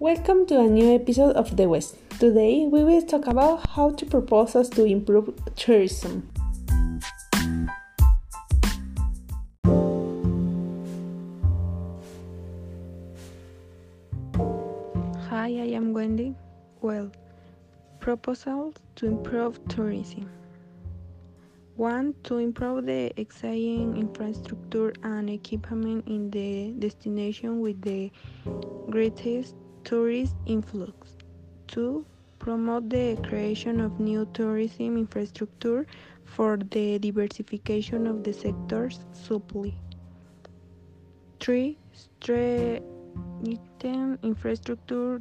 Welcome to a new episode of The West. Today we will talk about how to proposals to improve tourism. Hi, I am Wendy. Well, proposals to improve tourism. One, to improve the existing infrastructure and equipment in the destination with the greatest tourist influx. Two, promote the creation of new tourism infrastructure for the diversification of the sector's supply. Three, strengthen infrastructure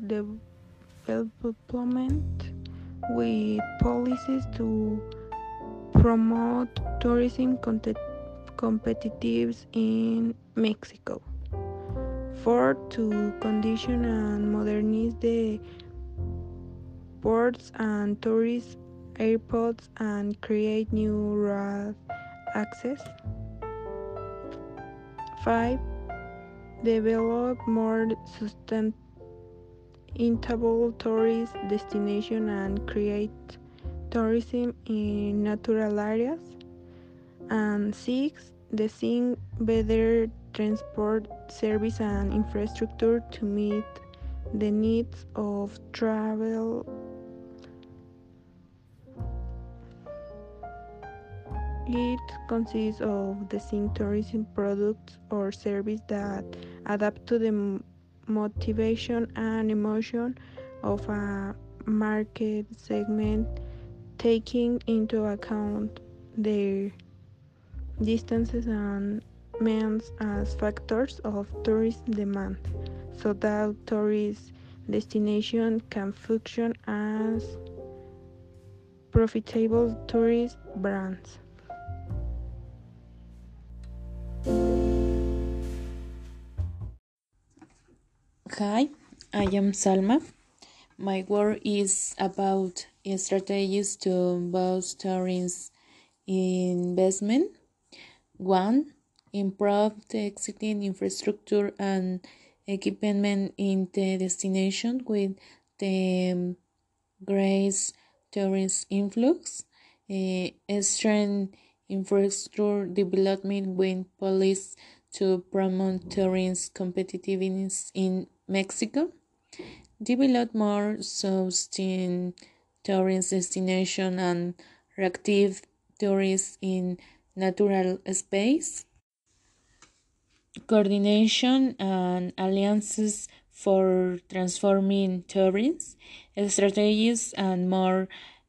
development with policies to promote tourism competitiveness in Mexico. Four, to condition and modernize the ports and tourist airports and create new road access. Five, develop more sustainable tourist destination and create tourism in natural areas. And six, design better transport service and infrastructure to meet the needs of travel. It consists of design tourism products or service that adapt to the motivation and emotion of a market segment taking into account their distances and means as uh, factors of tourist demand so that tourist destination can function as profitable tourist brands. Hi, I am Salma. My work is about strategies to boost tourism investment. One, improve the existing infrastructure and equipment in the destination with the great tourist influx. Uh, strengthen infrastructure development with police to promote tourism competitiveness in Mexico, develop more sustained tourist destination and reactive tourists in natural space, coordination and alliances for transforming tourism, strategies and more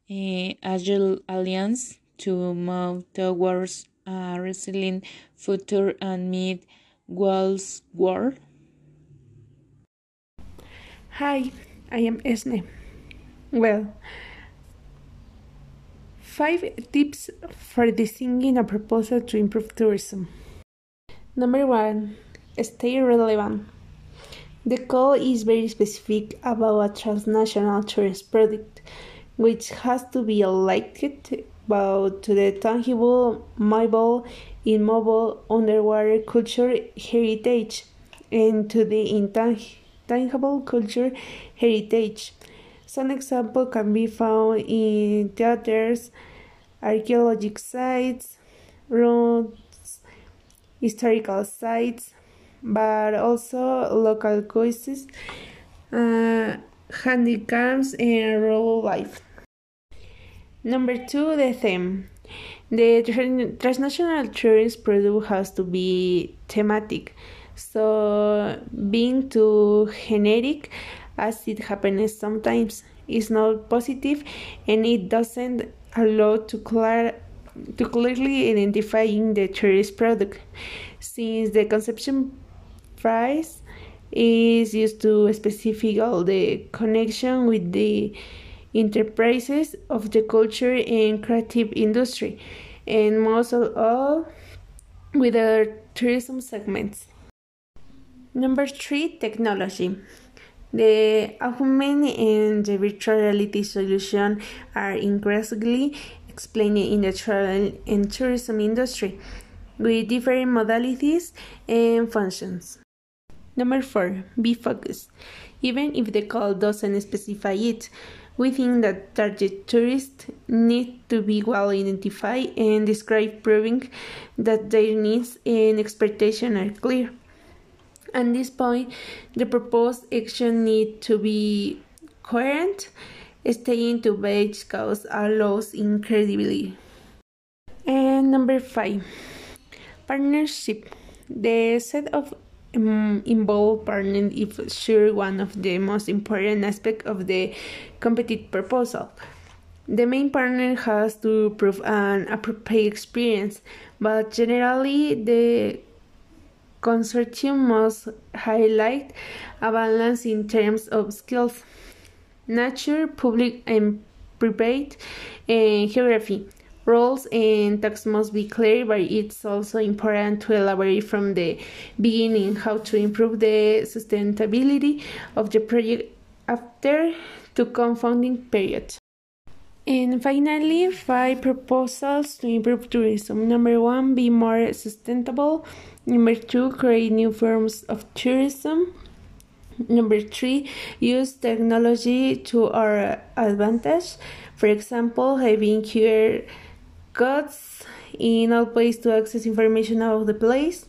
uh, agile alliance to move towards a resilient future and meet world's world. Hi, I am Esne. Well, five tips for designing a proposal to improve tourism. Number one, stay relevant. The call is very specific about a transnational tourist product, which has to be linked about to the tangible, mobile, immobile, underwater culture heritage and to the intangible tangible culture heritage. Some examples can be found in theaters, archaeological sites, roads, historical sites, but also local cuisines, uh, handicrafts, and rural life. Number two, the theme. The transnational tourism product has to be thematic. So being too generic, as it happens sometimes, is not positive, and it doesn't allow to clear to clearly identifying the tourist product, since the conception price is used to specify all the connection with the enterprises of the culture and creative industry, and most of all with the tourism segments. Number three, technology. The augmented and the virtual reality solution are increasingly explained in the travel and tourism industry with different modalities and functions. Number four, be focused. even if the call doesn't specify it. We think that target tourists need to be well identified and described, proving that their needs and expectations are clear. At this point, the proposed action need to be coherent, staying to base are allows incredibly. And number five, partnership. The set of um, involved partners is sure one of the most important aspects of the competitive proposal. The main partner has to prove an appropriate experience, but generally the consortium must highlight a balance in terms of skills, nature, public and private, and geography roles and tasks must be clear, but it's also important to elaborate from the beginning how to improve the sustainability of the project after the confounding period. And finally, five proposals to improve tourism. Number one, be more sustainable. Number two, create new forms of tourism. Number three, use technology to our advantage. For example, having QR codes in all places to access information about the place.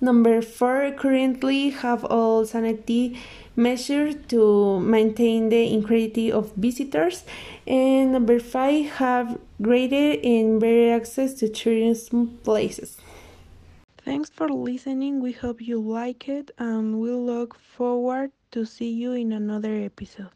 Number four, currently have all sanity measures to maintain the integrity of visitors. And number five, have greater and better access to tourism places. Thanks for listening. We hope you like it and we look forward to see you in another episode.